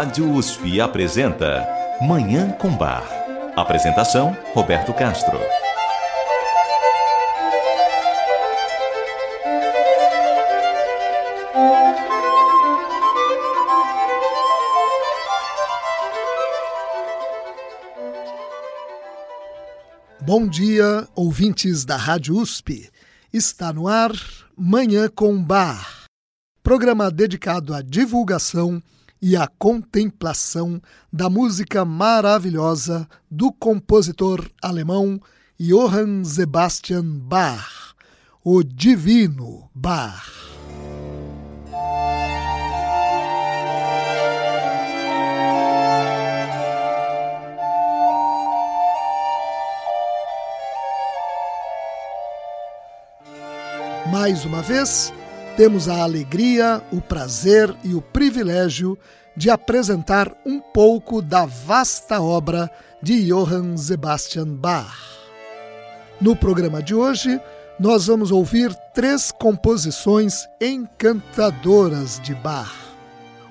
Rádio USP apresenta Manhã com Bar. Apresentação: Roberto Castro. Bom dia, ouvintes da Rádio USP. Está no ar Manhã com Bar, programa dedicado à divulgação e a contemplação da música maravilhosa do compositor alemão Johann Sebastian Bach, o Divino Bach. Mais uma vez, temos a alegria, o prazer e o privilégio de apresentar um pouco da vasta obra de Johann Sebastian Bach. No programa de hoje, nós vamos ouvir três composições encantadoras de Bach: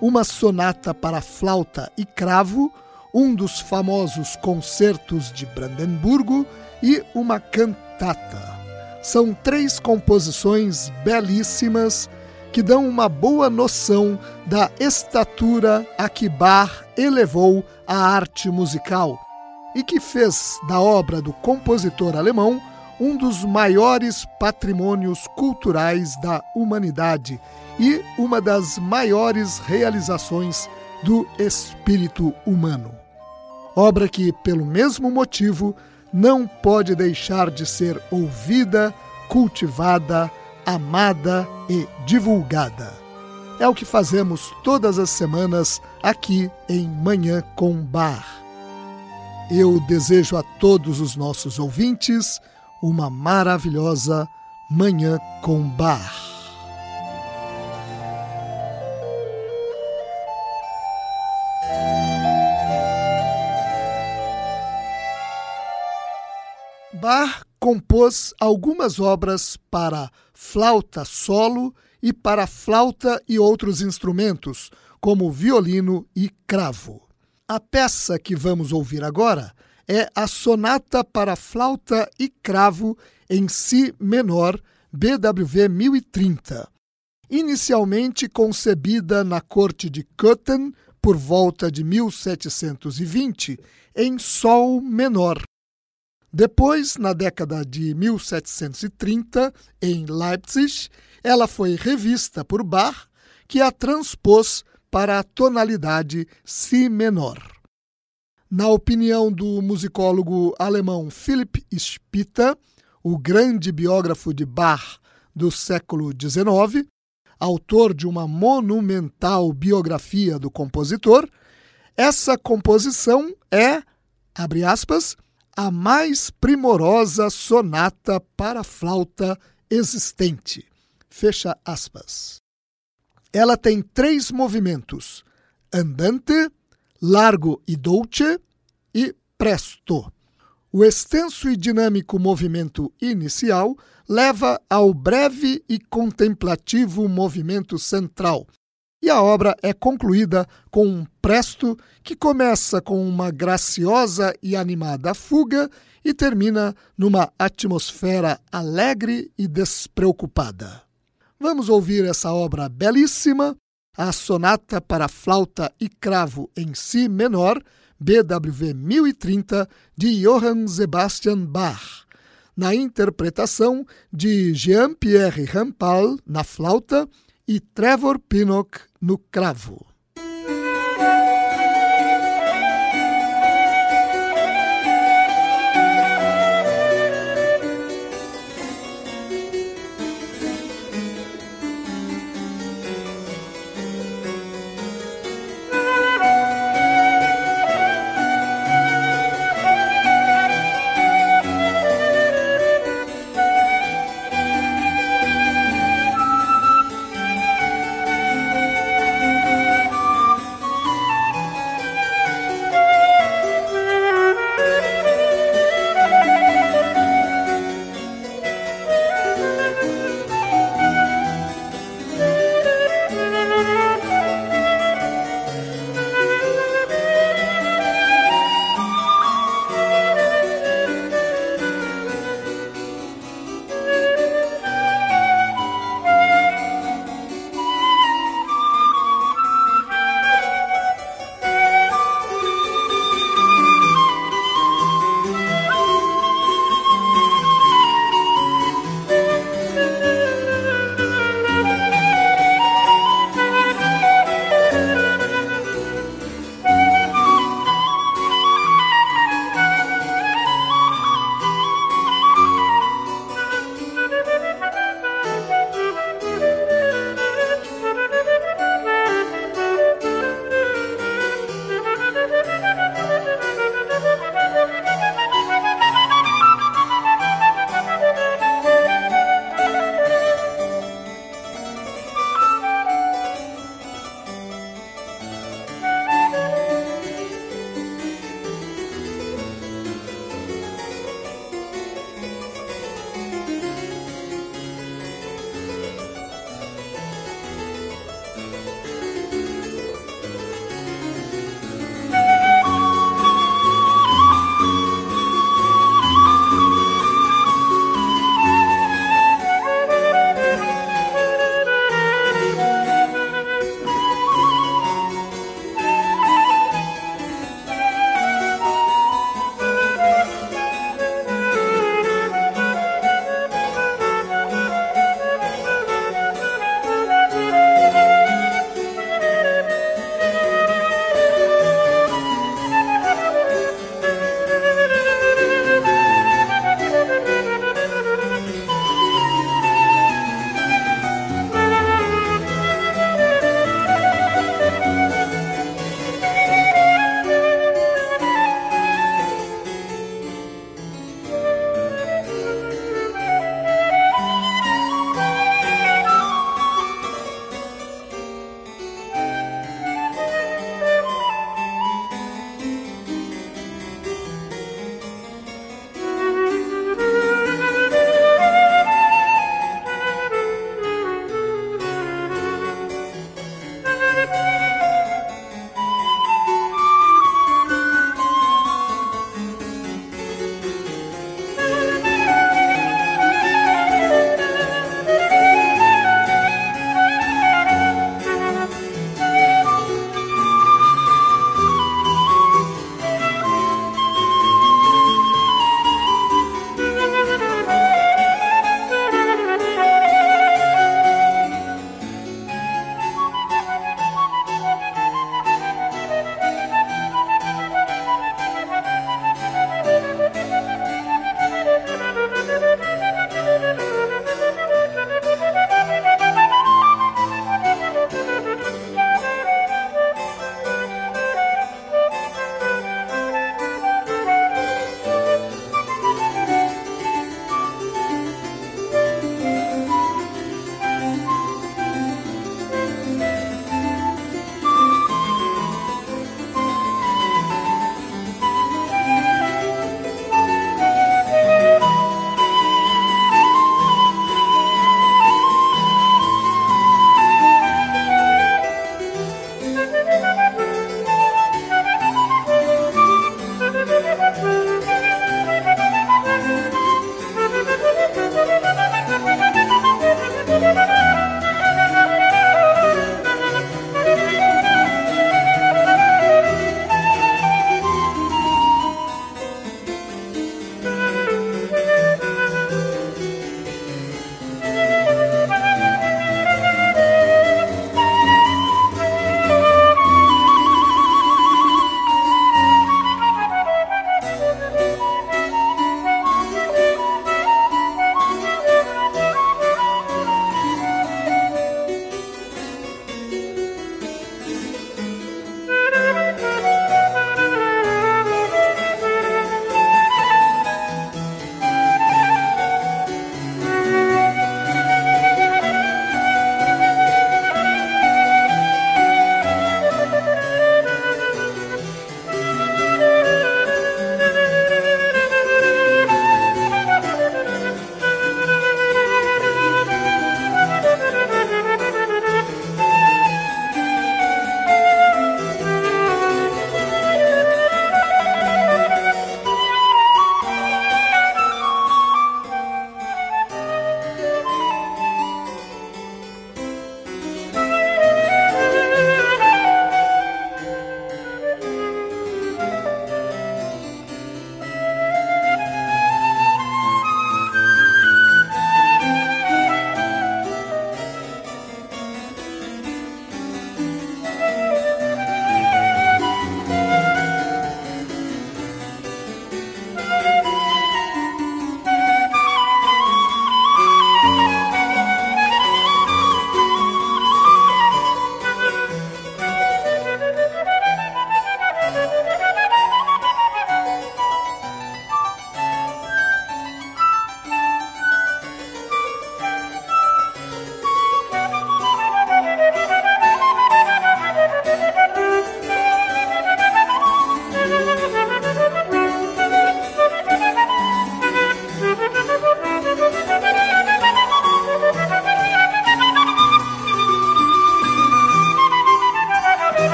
uma sonata para flauta e cravo, um dos famosos concertos de Brandemburgo e uma cantata. São três composições belíssimas que dão uma boa noção da estatura a que Bach elevou a arte musical e que fez da obra do compositor alemão um dos maiores patrimônios culturais da humanidade e uma das maiores realizações do espírito humano. Obra que, pelo mesmo motivo, não pode deixar de ser ouvida, cultivada, amada e divulgada. É o que fazemos todas as semanas aqui em Manhã com Bar. Eu desejo a todos os nossos ouvintes uma maravilhosa Manhã com Bar. Bach compôs algumas obras para flauta solo e para flauta e outros instrumentos, como violino e cravo. A peça que vamos ouvir agora é a Sonata para Flauta e Cravo em Si menor, BWV 1030. Inicialmente concebida na corte de Köthen por volta de 1720, em Sol menor, depois, na década de 1730, em Leipzig, ela foi revista por Bach, que a transpôs para a tonalidade Si menor. Na opinião do musicólogo alemão Philipp Spitta, o grande biógrafo de Bach do século XIX, autor de uma monumental biografia do compositor, essa composição é, abre aspas, a mais primorosa sonata para flauta existente. Fecha aspas. Ela tem três movimentos: andante, largo e dolce e presto. O extenso e dinâmico movimento inicial leva ao breve e contemplativo movimento central, e a obra é concluída com um presto que começa com uma graciosa e animada fuga e termina numa atmosfera alegre e despreocupada. Vamos ouvir essa obra belíssima, a Sonata para Flauta e Cravo em Si menor, BWV 1030, de Johann Sebastian Bach, na interpretação de Jean-Pierre Rampal na flauta e Trevor Pinnock no cravo.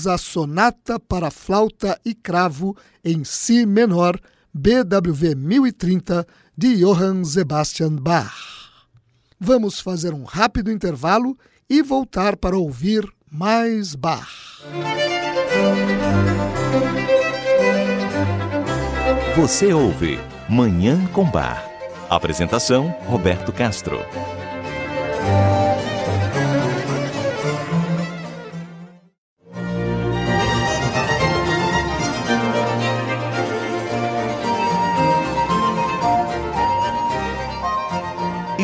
Ouvimos a Sonata para Flauta e Cravo em Si menor, BWV 1030, de Johann Sebastian Bach. Vamos fazer um rápido intervalo e voltar para ouvir mais Bach. Você ouve Manhã com Bar. Apresentação: Roberto Castro.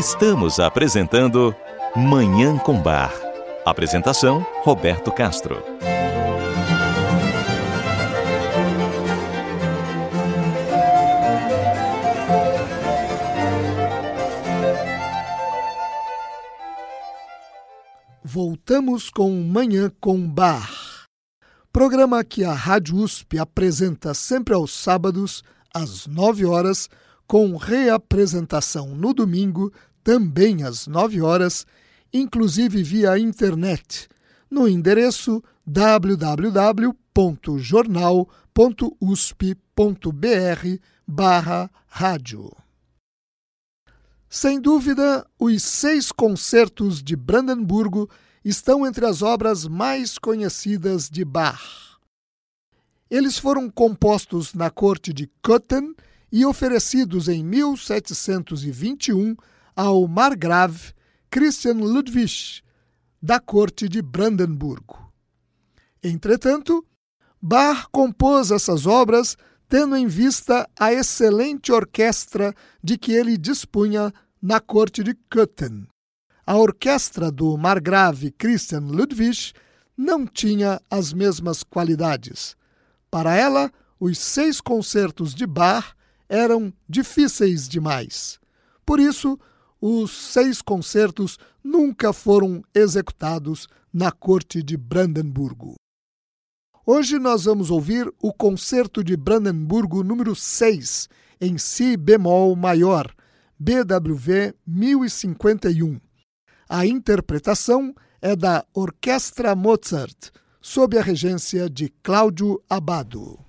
Estamos apresentando Manhã com Bar. Apresentação: Roberto Castro. Voltamos com Manhã com Bar. Programa que a Rádio USP apresenta sempre aos sábados, às 9 horas, com reapresentação no domingo, também às 9 horas, inclusive via internet, no endereço www.jornal.usp.br barra rádio. Sem dúvida, os seis concertos de Brandemburgo estão entre as obras mais conhecidas de Bach. Eles foram compostos na corte de Köthen e oferecidos em 1721 ao margrave Christian Ludwig, da corte de Brandemburgo. Entretanto, Bach compôs essas obras tendo em vista a excelente orquestra de que ele dispunha na corte de Köthen. A orquestra do margrave Christian Ludwig não tinha as mesmas qualidades. Para ela, os seis concertos de Bach eram difíceis demais. Por isso, os seis concertos nunca foram executados na corte de Brandemburgo. Hoje nós vamos ouvir o Concerto de Brandemburgo número 6, em Si bemol maior, BWV 1051. A interpretação é da Orquestra Mozart, sob a regência de Cláudio Abado.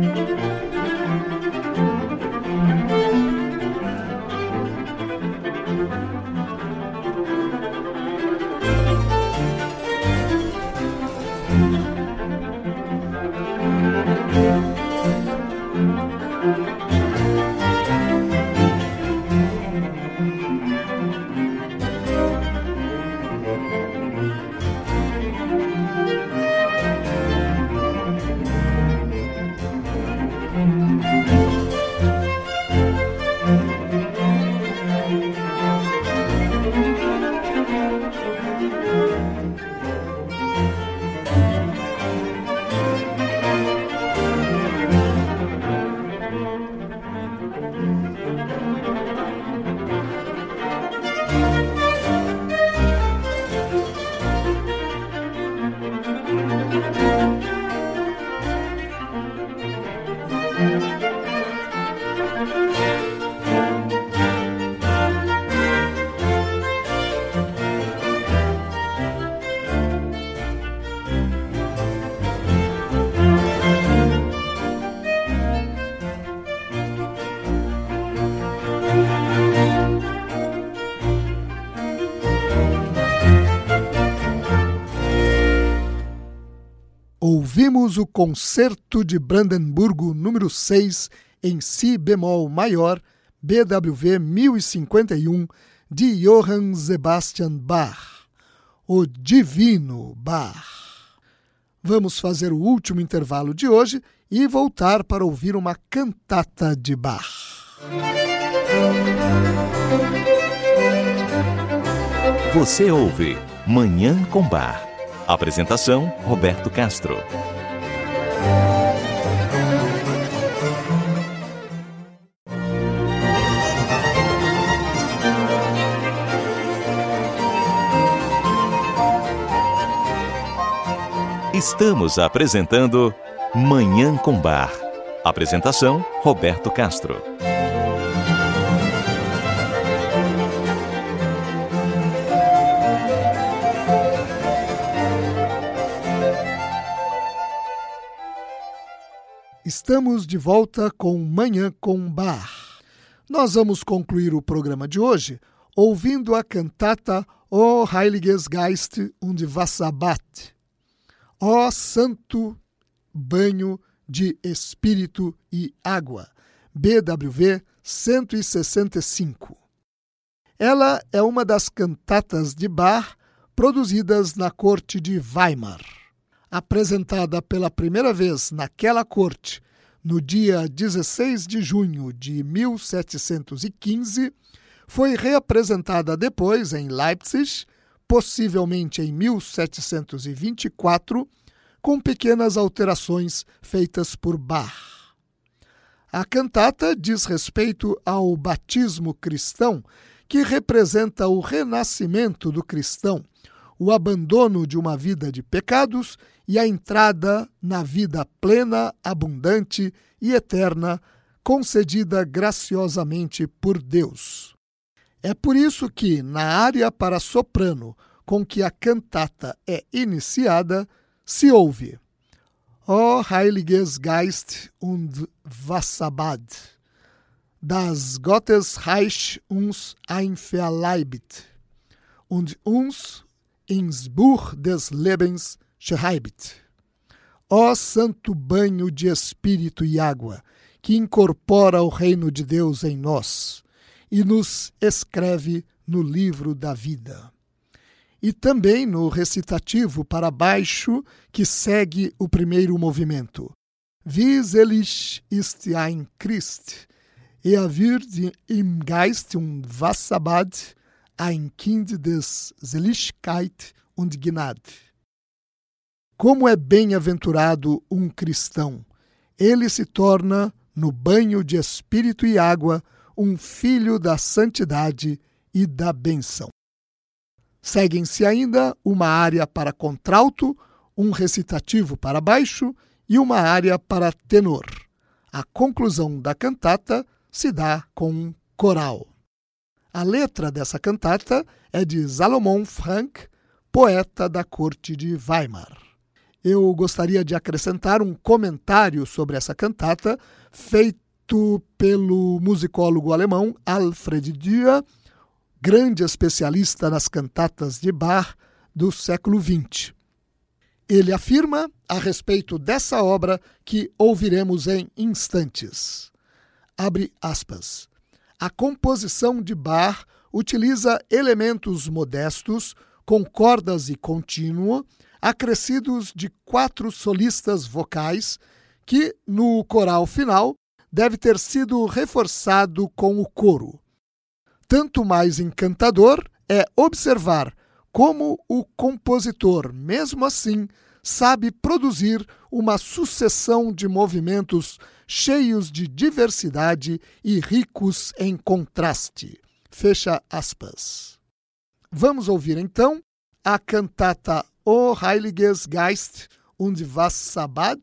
Música ouvimos o Concerto de Brandemburgo número 6 em Si bemol maior, BWV 1051, de Johann Sebastian Bach, o Divino Bach. Vamos fazer o último intervalo de hoje e voltar para ouvir uma cantata de Bach. Você ouve Manhã com Bar. Apresentação: Roberto Castro. Estamos apresentando Manhã com Bar. Apresentação: Roberto Castro. Estamos de volta com Manhã com Bar. Nós vamos concluir o programa de hoje ouvindo a cantata O Heiliges Geist und Wasserbat. Ó Santo Banho de Espírito e Água. BWV 165. Ela é uma das cantatas de Bach produzidas na corte de Weimar apresentada pela primeira vez naquela corte no dia 16 de junho de 1715, foi reapresentada depois em Leipzig, possivelmente em 1724, com pequenas alterações feitas por Bach. A cantata diz respeito ao batismo cristão, que representa o renascimento do cristão, o abandono de uma vida de pecados e a entrada na vida plena, abundante e eterna concedida graciosamente por Deus. É por isso que, na área para soprano com que a cantata é iniciada, se ouve O Heiliges Geist und Wasserbad, das Gottes Reich uns einverleibet und uns ins Buch des Lebens Schreibit. Ó santo banho de espírito e água, que incorpora o reino de Deus em nós e nos escreve no livro da vida. E também no recitativo para baixo que segue o primeiro movimento. Wie selig ist ein Christ, er wird im Geist und Wasserbad ein Kind des Seligkeit und Gnade. Como é bem-aventurado um cristão! Ele se torna, no banho de espírito e água, um filho da santidade e da benção. Seguem-se ainda uma área para contralto, um recitativo para baixo e uma área para tenor. A conclusão da cantata se dá com um coral. A letra dessa cantata é de Salomon Frank, poeta da corte de Weimar eu gostaria de acrescentar um comentário sobre essa cantata feito pelo musicólogo alemão Alfred Dürer, grande especialista nas cantatas de Bach do século XX. Ele afirma a respeito dessa obra que ouviremos em instantes. Abre aspas. A composição de Bach utiliza elementos modestos, com cordas e contínuo, acrescidos de quatro solistas vocais, que, no coral final, deve ter sido reforçado com o coro. Tanto mais encantador é observar como o compositor, mesmo assim, sabe produzir uma sucessão de movimentos cheios de diversidade e ricos em contraste. Fecha aspas. Vamos ouvir então a cantata O Heiliges Geist und Wasserbad,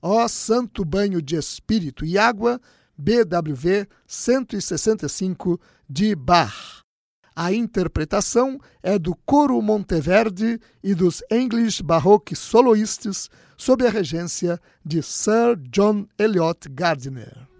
Ó Santo Banho de Espírito e Água, BWV 165 de Bach. A interpretação é do Coro Monteverde e dos English Baroque Soloists, sob a regência de Sir John Eliot Gardiner.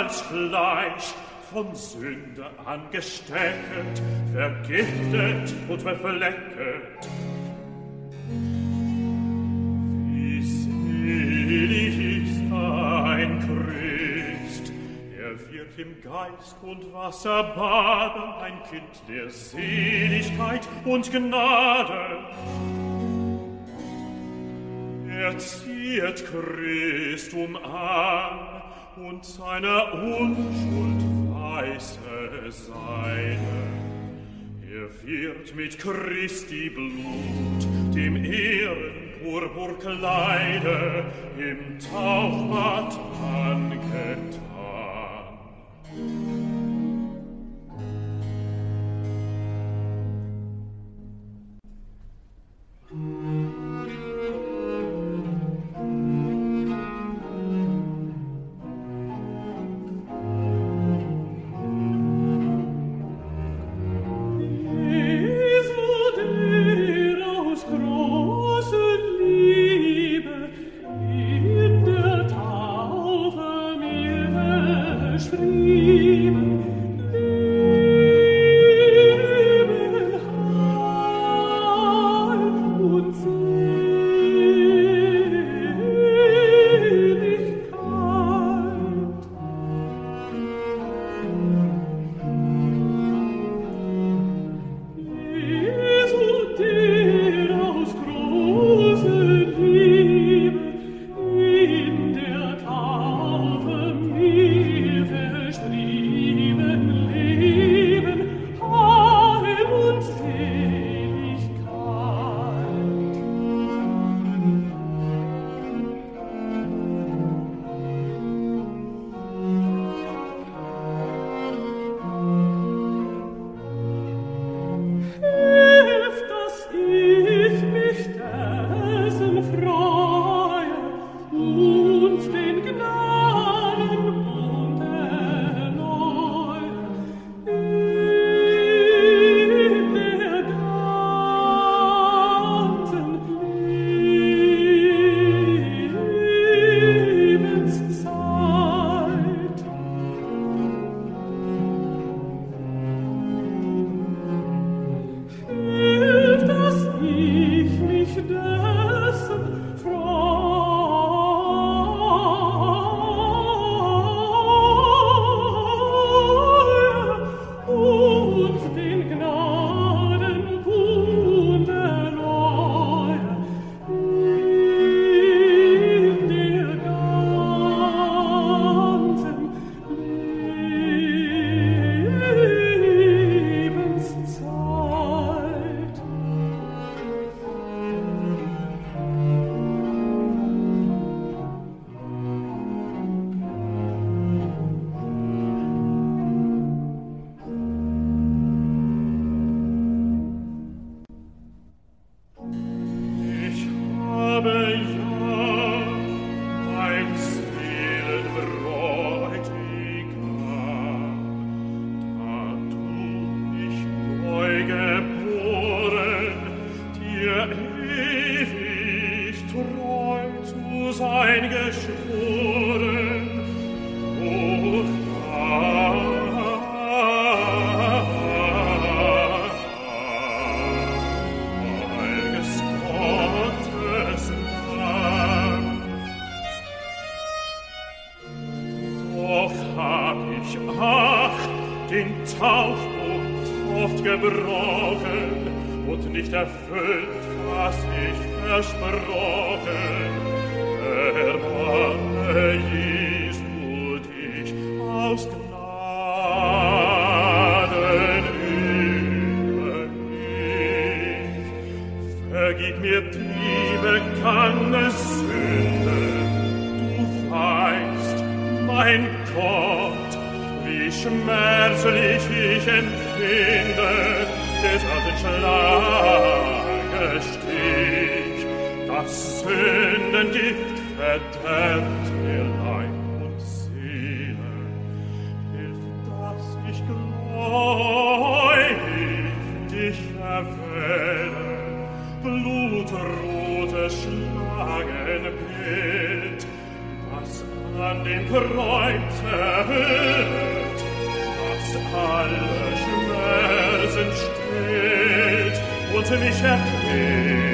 Als Fleisch, von Sünde angesteckt, vergiftet und verflecket. Wie selig ist ein Christ, er wird im Geist und Wasser baden, ein Kind der Seligkeit und Gnade. Er zieht Christum an und seiner Unschuld weiße Seide. Er wird mit Christi Blut dem Ehrenpurpurkleide im Taufbad angetan. Das Sündengift verderbt mir Leib und Seele. Hilf, dass ich gläubig dich erwähle. blutrotes Schlangenbild, das an dem Kreuz erhöht, das alle Schmerzen stillt und mich erquält.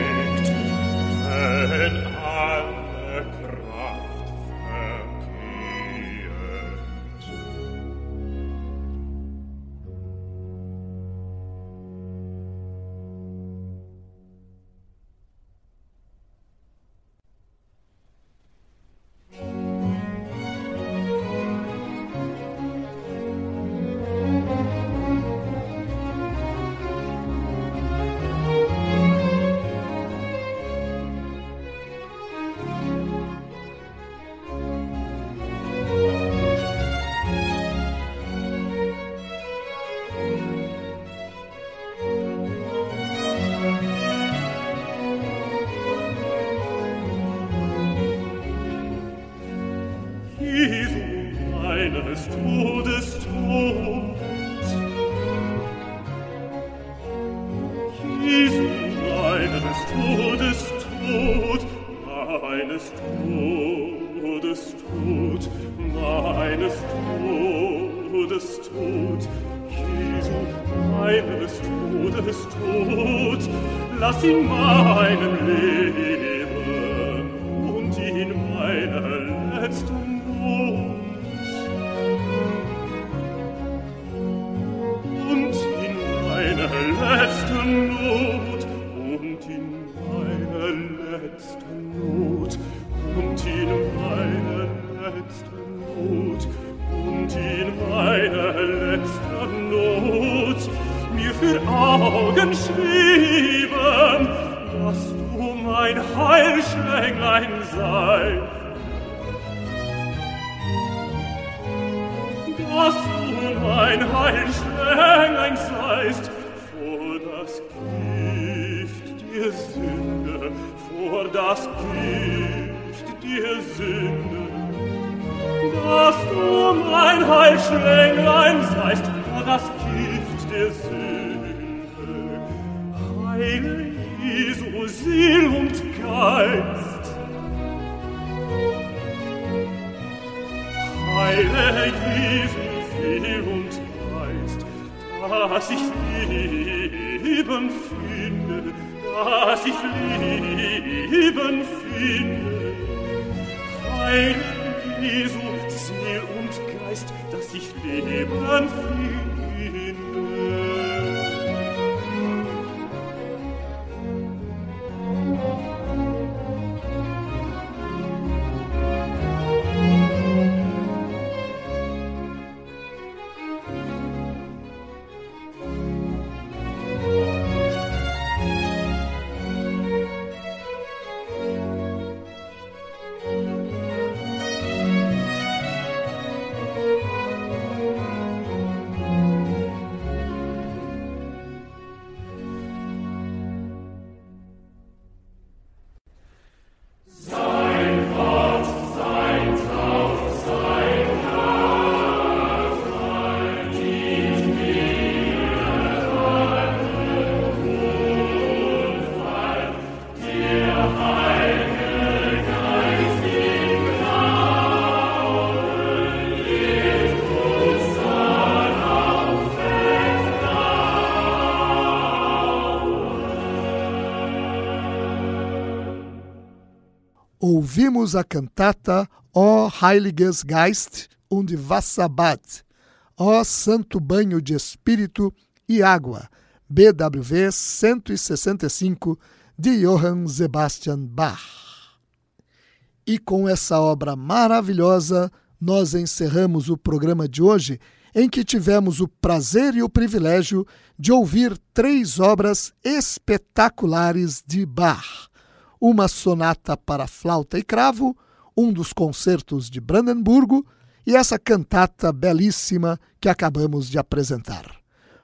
ouvimos a cantata O Heiliges Geist und Wasserbad, O Santo Banho de Espírito e Água, BWV 165, de Johann Sebastian Bach. E com essa obra maravilhosa, nós encerramos o programa de hoje, em que tivemos o prazer e o privilégio de ouvir três obras espetaculares de Bach uma sonata para flauta e cravo, um dos concertos de Brandemburgo e essa cantata belíssima que acabamos de apresentar.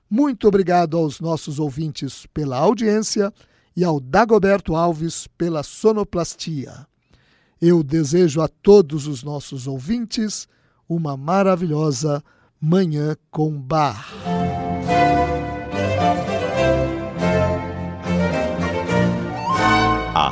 Muito obrigado aos nossos ouvintes pela audiência e ao Dagoberto Alves pela sonoplastia. Eu desejo a todos os nossos ouvintes uma maravilhosa Manhã com Bar.